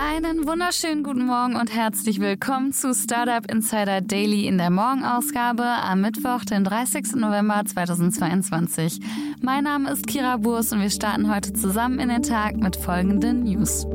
Einen wunderschönen guten Morgen und herzlich willkommen zu Startup Insider Daily in der Morgenausgabe am Mittwoch, den 30. November 2022. Mein Name ist Kira Burs und wir starten heute zusammen in den Tag mit folgenden News.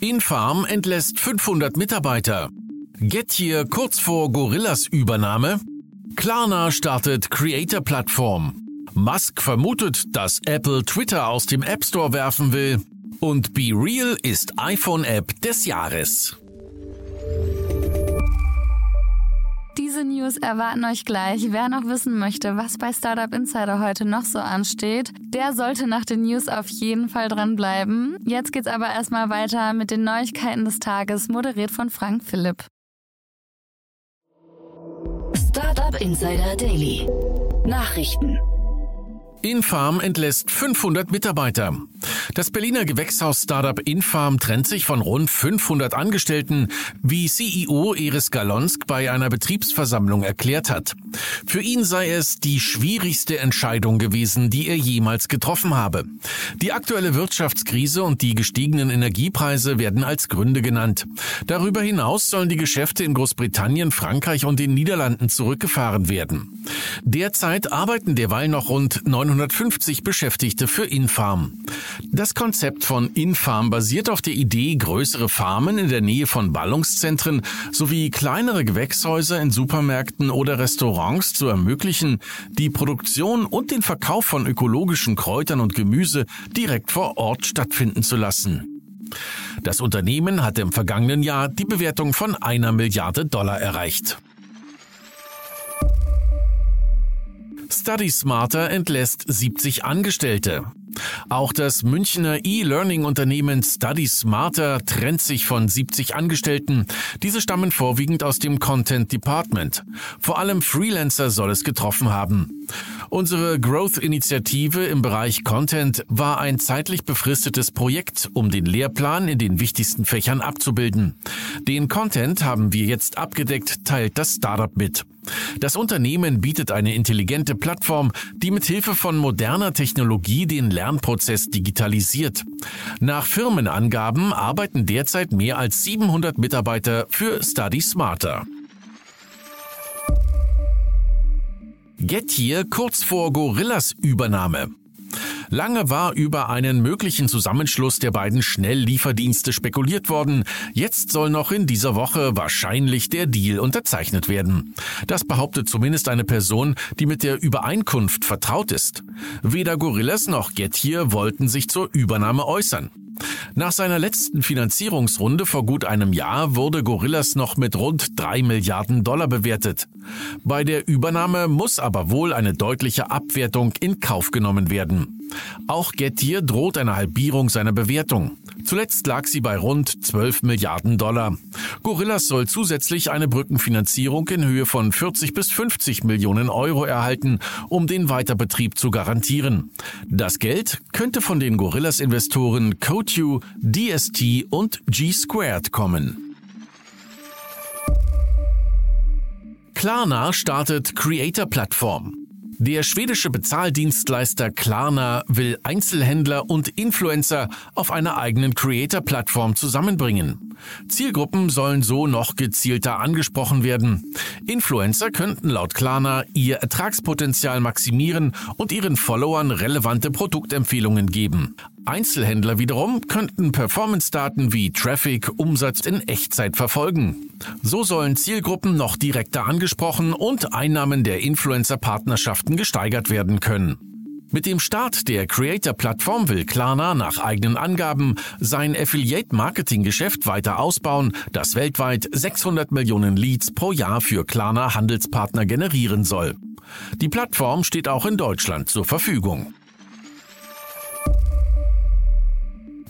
Infarm entlässt 500 Mitarbeiter. Gettier kurz vor Gorillas Übernahme. Klarna startet Creator-Plattform. Musk vermutet, dass Apple Twitter aus dem App Store werfen will. Und Be Real ist iPhone-App des Jahres. Diese News erwarten euch gleich. Wer noch wissen möchte, was bei Startup Insider heute noch so ansteht, der sollte nach den News auf jeden Fall dranbleiben. Jetzt geht's aber erstmal weiter mit den Neuigkeiten des Tages, moderiert von Frank Philipp. Startup Insider Daily. Nachrichten. Infarm entlässt 500 Mitarbeiter. Das Berliner Gewächshaus-Startup Infarm trennt sich von rund 500 Angestellten, wie CEO Eris Galonsk bei einer Betriebsversammlung erklärt hat. Für ihn sei es die schwierigste Entscheidung gewesen, die er jemals getroffen habe. Die aktuelle Wirtschaftskrise und die gestiegenen Energiepreise werden als Gründe genannt. Darüber hinaus sollen die Geschäfte in Großbritannien, Frankreich und den Niederlanden zurückgefahren werden. Derzeit arbeiten derweil noch rund 950 Beschäftigte für Infarm. Das Konzept von Infarm basiert auf der Idee, größere Farmen in der Nähe von Ballungszentren sowie kleinere Gewächshäuser in Supermärkten oder Restaurants zu ermöglichen, die Produktion und den Verkauf von ökologischen Kräutern und Gemüse direkt vor Ort stattfinden zu lassen. Das Unternehmen hatte im vergangenen Jahr die Bewertung von einer Milliarde Dollar erreicht. Study Smarter entlässt 70 Angestellte. Auch das Münchner E-Learning-Unternehmen Study Smarter trennt sich von 70 Angestellten. Diese stammen vorwiegend aus dem Content Department. Vor allem Freelancer soll es getroffen haben. Unsere Growth-Initiative im Bereich Content war ein zeitlich befristetes Projekt, um den Lehrplan in den wichtigsten Fächern abzubilden. Den Content haben wir jetzt abgedeckt, teilt das Startup mit. Das Unternehmen bietet eine intelligente Plattform, die mit Hilfe von moderner Technologie den Lernprozess digitalisiert. Nach Firmenangaben arbeiten derzeit mehr als 700 Mitarbeiter für Study Smarter. Gettier kurz vor Gorillas Übernahme. Lange war über einen möglichen Zusammenschluss der beiden Schnelllieferdienste spekuliert worden. Jetzt soll noch in dieser Woche wahrscheinlich der Deal unterzeichnet werden. Das behauptet zumindest eine Person, die mit der Übereinkunft vertraut ist. Weder Gorillas noch Gettier wollten sich zur Übernahme äußern. Nach seiner letzten Finanzierungsrunde vor gut einem Jahr wurde Gorillas noch mit rund drei Milliarden Dollar bewertet. Bei der Übernahme muss aber wohl eine deutliche Abwertung in Kauf genommen werden. Auch Gettier droht eine Halbierung seiner Bewertung. Zuletzt lag sie bei rund 12 Milliarden Dollar. Gorillas soll zusätzlich eine Brückenfinanzierung in Höhe von 40 bis 50 Millionen Euro erhalten, um den Weiterbetrieb zu garantieren. Das Geld könnte von den Gorillas-Investoren Cotu, DST und G-Squared kommen. Klarna startet Creator-Plattform. Der schwedische Bezahldienstleister Klarna will Einzelhändler und Influencer auf einer eigenen Creator-Plattform zusammenbringen. Zielgruppen sollen so noch gezielter angesprochen werden. Influencer könnten laut Klarna ihr Ertragspotenzial maximieren und ihren Followern relevante Produktempfehlungen geben. Einzelhändler wiederum könnten Performance-Daten wie Traffic, Umsatz in Echtzeit verfolgen. So sollen Zielgruppen noch direkter angesprochen und Einnahmen der Influencer-Partnerschaften gesteigert werden können. Mit dem Start der Creator-Plattform will Klarna nach eigenen Angaben sein Affiliate-Marketing-Geschäft weiter ausbauen, das weltweit 600 Millionen Leads pro Jahr für Klarna Handelspartner generieren soll. Die Plattform steht auch in Deutschland zur Verfügung.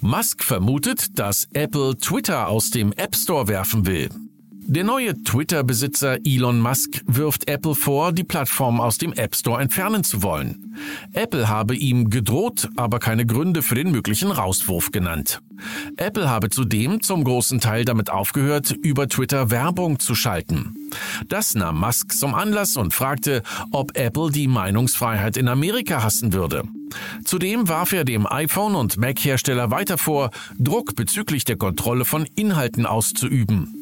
Musk vermutet, dass Apple Twitter aus dem App Store werfen will. Der neue Twitter-Besitzer Elon Musk wirft Apple vor, die Plattform aus dem App Store entfernen zu wollen. Apple habe ihm gedroht, aber keine Gründe für den möglichen Rauswurf genannt. Apple habe zudem zum großen Teil damit aufgehört, über Twitter Werbung zu schalten. Das nahm Musk zum Anlass und fragte, ob Apple die Meinungsfreiheit in Amerika hassen würde. Zudem warf er dem iPhone- und Mac-Hersteller weiter vor, Druck bezüglich der Kontrolle von Inhalten auszuüben.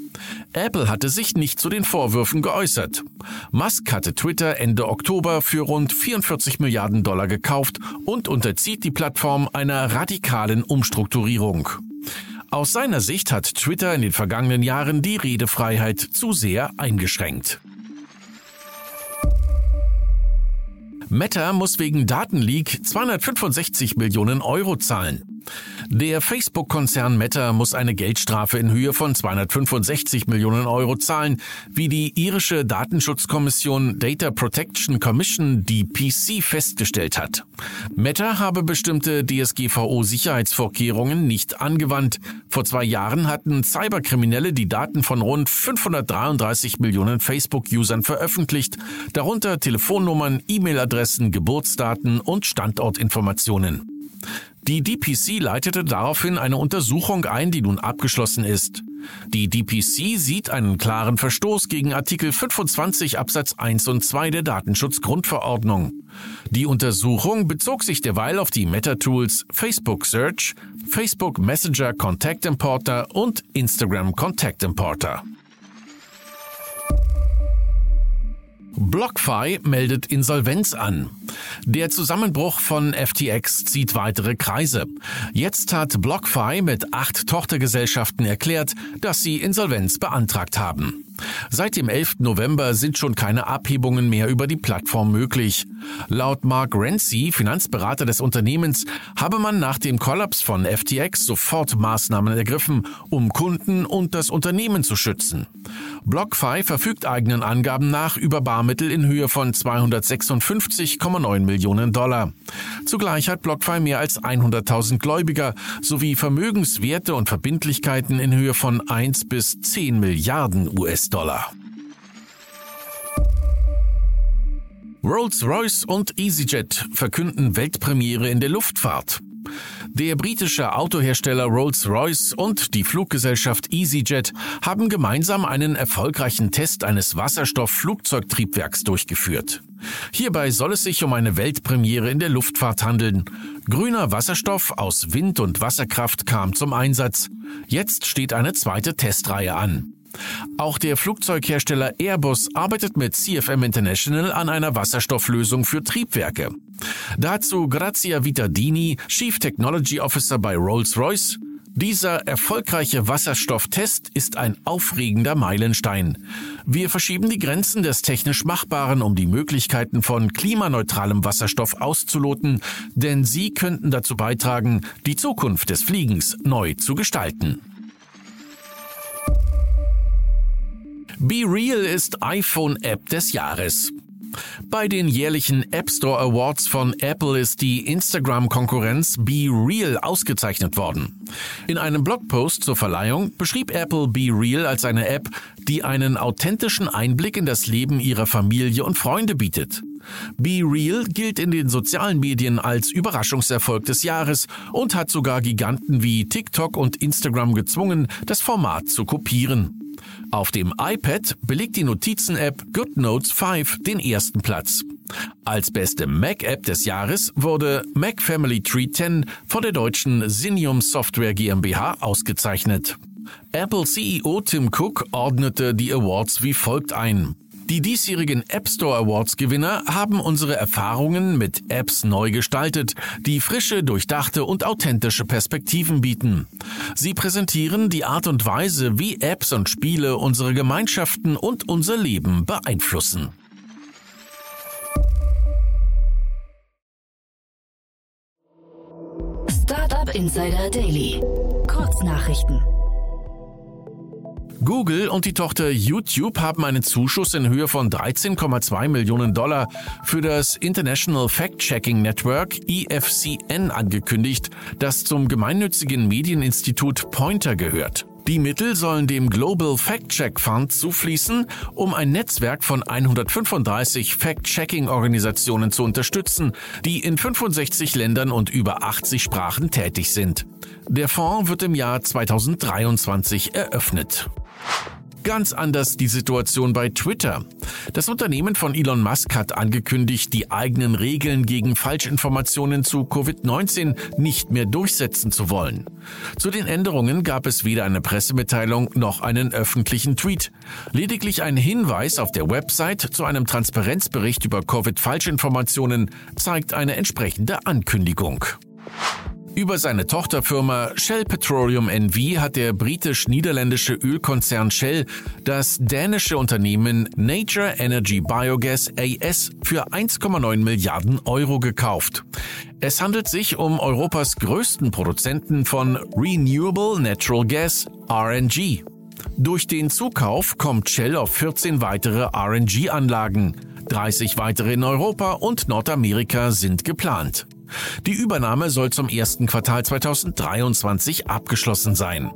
Apple hatte sich nicht zu den Vorwürfen geäußert. Musk hatte Twitter Ende Oktober für rund 44 Milliarden Dollar gekauft und unterzieht die Plattform einer radikalen Umstrukturierung. Aus seiner Sicht hat Twitter in den vergangenen Jahren die Redefreiheit zu sehr eingeschränkt. Meta muss wegen Datenleak 265 Millionen Euro zahlen. Der Facebook-Konzern Meta muss eine Geldstrafe in Höhe von 265 Millionen Euro zahlen, wie die irische Datenschutzkommission Data Protection Commission, DPC, festgestellt hat. Meta habe bestimmte DSGVO-Sicherheitsvorkehrungen nicht angewandt. Vor zwei Jahren hatten Cyberkriminelle die Daten von rund 533 Millionen Facebook-Usern veröffentlicht, darunter Telefonnummern, E-Mail-Adressen, Geburtsdaten und Standortinformationen. Die DPC leitete daraufhin eine Untersuchung ein, die nun abgeschlossen ist. Die DPC sieht einen klaren Verstoß gegen Artikel 25 Absatz 1 und 2 der Datenschutzgrundverordnung. Die Untersuchung bezog sich derweil auf die Meta-Tools Facebook Search, Facebook Messenger Contact Importer und Instagram Contact Importer. BlockFi meldet Insolvenz an. Der Zusammenbruch von FTX zieht weitere Kreise. Jetzt hat BlockFi mit acht Tochtergesellschaften erklärt, dass sie Insolvenz beantragt haben. Seit dem 11. November sind schon keine Abhebungen mehr über die Plattform möglich. Laut Mark Renzi, Finanzberater des Unternehmens, habe man nach dem Kollaps von FTX sofort Maßnahmen ergriffen, um Kunden und das Unternehmen zu schützen. BlockFi verfügt eigenen Angaben nach über Barmittel in Höhe von 256,9 Millionen Dollar. Zugleich hat BlockFi mehr als 100.000 Gläubiger sowie Vermögenswerte und Verbindlichkeiten in Höhe von 1 bis 10 Milliarden US US-Dollar. Rolls-Royce und EasyJet verkünden Weltpremiere in der Luftfahrt. Der britische Autohersteller Rolls-Royce und die Fluggesellschaft EasyJet haben gemeinsam einen erfolgreichen Test eines Wasserstoffflugzeugtriebwerks durchgeführt. Hierbei soll es sich um eine Weltpremiere in der Luftfahrt handeln. Grüner Wasserstoff aus Wind- und Wasserkraft kam zum Einsatz. Jetzt steht eine zweite Testreihe an. Auch der Flugzeughersteller Airbus arbeitet mit CFM International an einer Wasserstofflösung für Triebwerke. Dazu Grazia Vitadini, Chief Technology Officer bei Rolls-Royce. Dieser erfolgreiche Wasserstofftest ist ein aufregender Meilenstein. Wir verschieben die Grenzen des technisch Machbaren, um die Möglichkeiten von klimaneutralem Wasserstoff auszuloten, denn sie könnten dazu beitragen, die Zukunft des Fliegens neu zu gestalten. Be Real ist iPhone-App des Jahres. Bei den jährlichen App Store Awards von Apple ist die Instagram-Konkurrenz Be Real ausgezeichnet worden. In einem Blogpost zur Verleihung beschrieb Apple Be Real als eine App, die einen authentischen Einblick in das Leben ihrer Familie und Freunde bietet. Be Real gilt in den sozialen Medien als Überraschungserfolg des Jahres und hat sogar Giganten wie TikTok und Instagram gezwungen, das Format zu kopieren. Auf dem iPad belegt die Notizen-App GoodNotes 5 den ersten Platz. Als beste Mac-App des Jahres wurde Mac Family Tree 10 von der deutschen Sinium Software GmbH ausgezeichnet. Apple CEO Tim Cook ordnete die Awards wie folgt ein. Die diesjährigen App Store Awards Gewinner haben unsere Erfahrungen mit Apps neu gestaltet, die frische, durchdachte und authentische Perspektiven bieten. Sie präsentieren die Art und Weise, wie Apps und Spiele unsere Gemeinschaften und unser Leben beeinflussen. Startup Insider Daily. Kurznachrichten. Google und die Tochter YouTube haben einen Zuschuss in Höhe von 13,2 Millionen Dollar für das International Fact-Checking Network EFCN angekündigt, das zum gemeinnützigen Medieninstitut Pointer gehört. Die Mittel sollen dem Global Fact-Check Fund zufließen, um ein Netzwerk von 135 Fact-Checking-Organisationen zu unterstützen, die in 65 Ländern und über 80 Sprachen tätig sind. Der Fonds wird im Jahr 2023 eröffnet. Ganz anders die Situation bei Twitter. Das Unternehmen von Elon Musk hat angekündigt, die eigenen Regeln gegen Falschinformationen zu Covid-19 nicht mehr durchsetzen zu wollen. Zu den Änderungen gab es weder eine Pressemitteilung noch einen öffentlichen Tweet. Lediglich ein Hinweis auf der Website zu einem Transparenzbericht über Covid-Falschinformationen zeigt eine entsprechende Ankündigung. Über seine Tochterfirma Shell Petroleum NV hat der britisch-niederländische Ölkonzern Shell das dänische Unternehmen Nature Energy Biogas AS für 1,9 Milliarden Euro gekauft. Es handelt sich um Europas größten Produzenten von Renewable Natural Gas, RNG. Durch den Zukauf kommt Shell auf 14 weitere RNG-Anlagen. 30 weitere in Europa und Nordamerika sind geplant. Die Übernahme soll zum ersten Quartal 2023 abgeschlossen sein.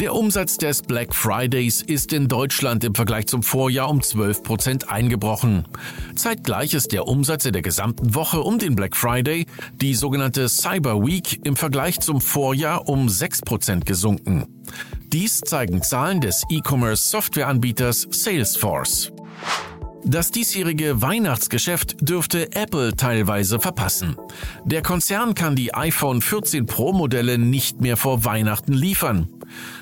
Der Umsatz des Black Fridays ist in Deutschland im Vergleich zum Vorjahr um 12 Prozent eingebrochen. Zeitgleich ist der Umsatz in der gesamten Woche um den Black Friday, die sogenannte Cyber Week, im Vergleich zum Vorjahr um 6 Prozent gesunken. Dies zeigen Zahlen des E-Commerce Softwareanbieters Salesforce. Das diesjährige Weihnachtsgeschäft dürfte Apple teilweise verpassen. Der Konzern kann die iPhone 14 Pro Modelle nicht mehr vor Weihnachten liefern.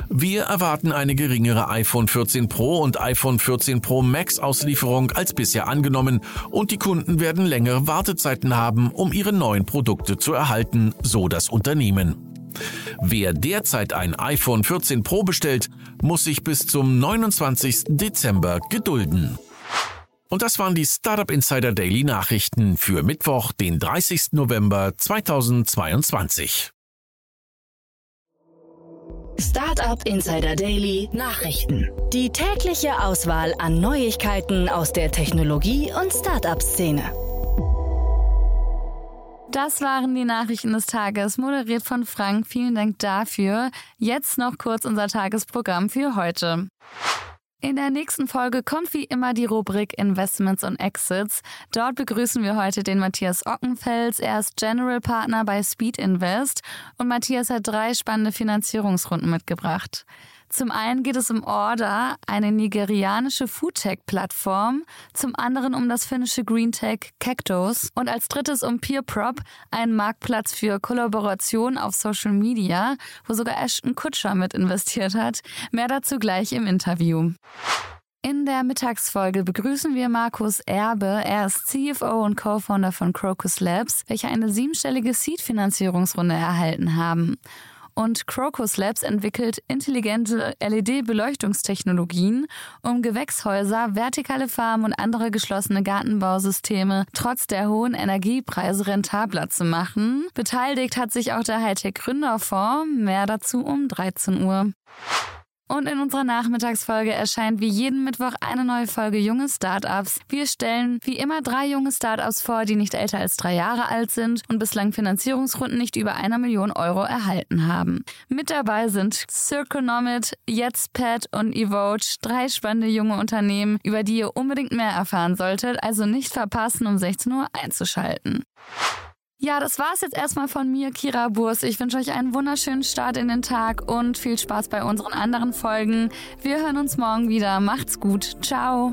Wir erwarten eine geringere iPhone 14 Pro und iPhone 14 Pro Max Auslieferung als bisher angenommen und die Kunden werden längere Wartezeiten haben, um ihre neuen Produkte zu erhalten, so das Unternehmen. Wer derzeit ein iPhone 14 Pro bestellt, muss sich bis zum 29. Dezember gedulden. Und das waren die Startup Insider Daily Nachrichten für Mittwoch, den 30. November 2022. Startup Insider Daily Nachrichten. Die tägliche Auswahl an Neuigkeiten aus der Technologie- und Startup-Szene. Das waren die Nachrichten des Tages, moderiert von Frank. Vielen Dank dafür. Jetzt noch kurz unser Tagesprogramm für heute. In der nächsten Folge kommt wie immer die Rubrik Investments und Exits. Dort begrüßen wir heute den Matthias Ockenfels. Er ist General Partner bei Speed Invest und Matthias hat drei spannende Finanzierungsrunden mitgebracht. Zum einen geht es um Order, eine nigerianische Foodtech-Plattform, zum anderen um das finnische Greentech Cactus und als drittes um PeerProp, einen Marktplatz für Kollaboration auf Social Media, wo sogar Ashton Kutscher mit investiert hat. Mehr dazu gleich im Interview. In der Mittagsfolge begrüßen wir Markus Erbe. Er ist CFO und Co-Founder von Crocus Labs, welche eine siebenstellige Seed-Finanzierungsrunde erhalten haben und Crocus Labs entwickelt intelligente LED-Beleuchtungstechnologien, um Gewächshäuser, vertikale Farmen und andere geschlossene Gartenbausysteme trotz der hohen Energiepreise rentabler zu machen. Beteiligt hat sich auch der Hightech Gründerfonds. Mehr dazu um 13 Uhr. Und in unserer Nachmittagsfolge erscheint wie jeden Mittwoch eine neue Folge Junge Startups. Wir stellen wie immer drei junge Startups vor, die nicht älter als drei Jahre alt sind und bislang Finanzierungsrunden nicht über einer Million Euro erhalten haben. Mit dabei sind Circonomit, Jetspad und Evoge, drei spannende junge Unternehmen, über die ihr unbedingt mehr erfahren solltet, also nicht verpassen, um 16 Uhr einzuschalten. Ja, das war's jetzt erstmal von mir, Kira Burs. Ich wünsche euch einen wunderschönen Start in den Tag und viel Spaß bei unseren anderen Folgen. Wir hören uns morgen wieder. Macht's gut. Ciao.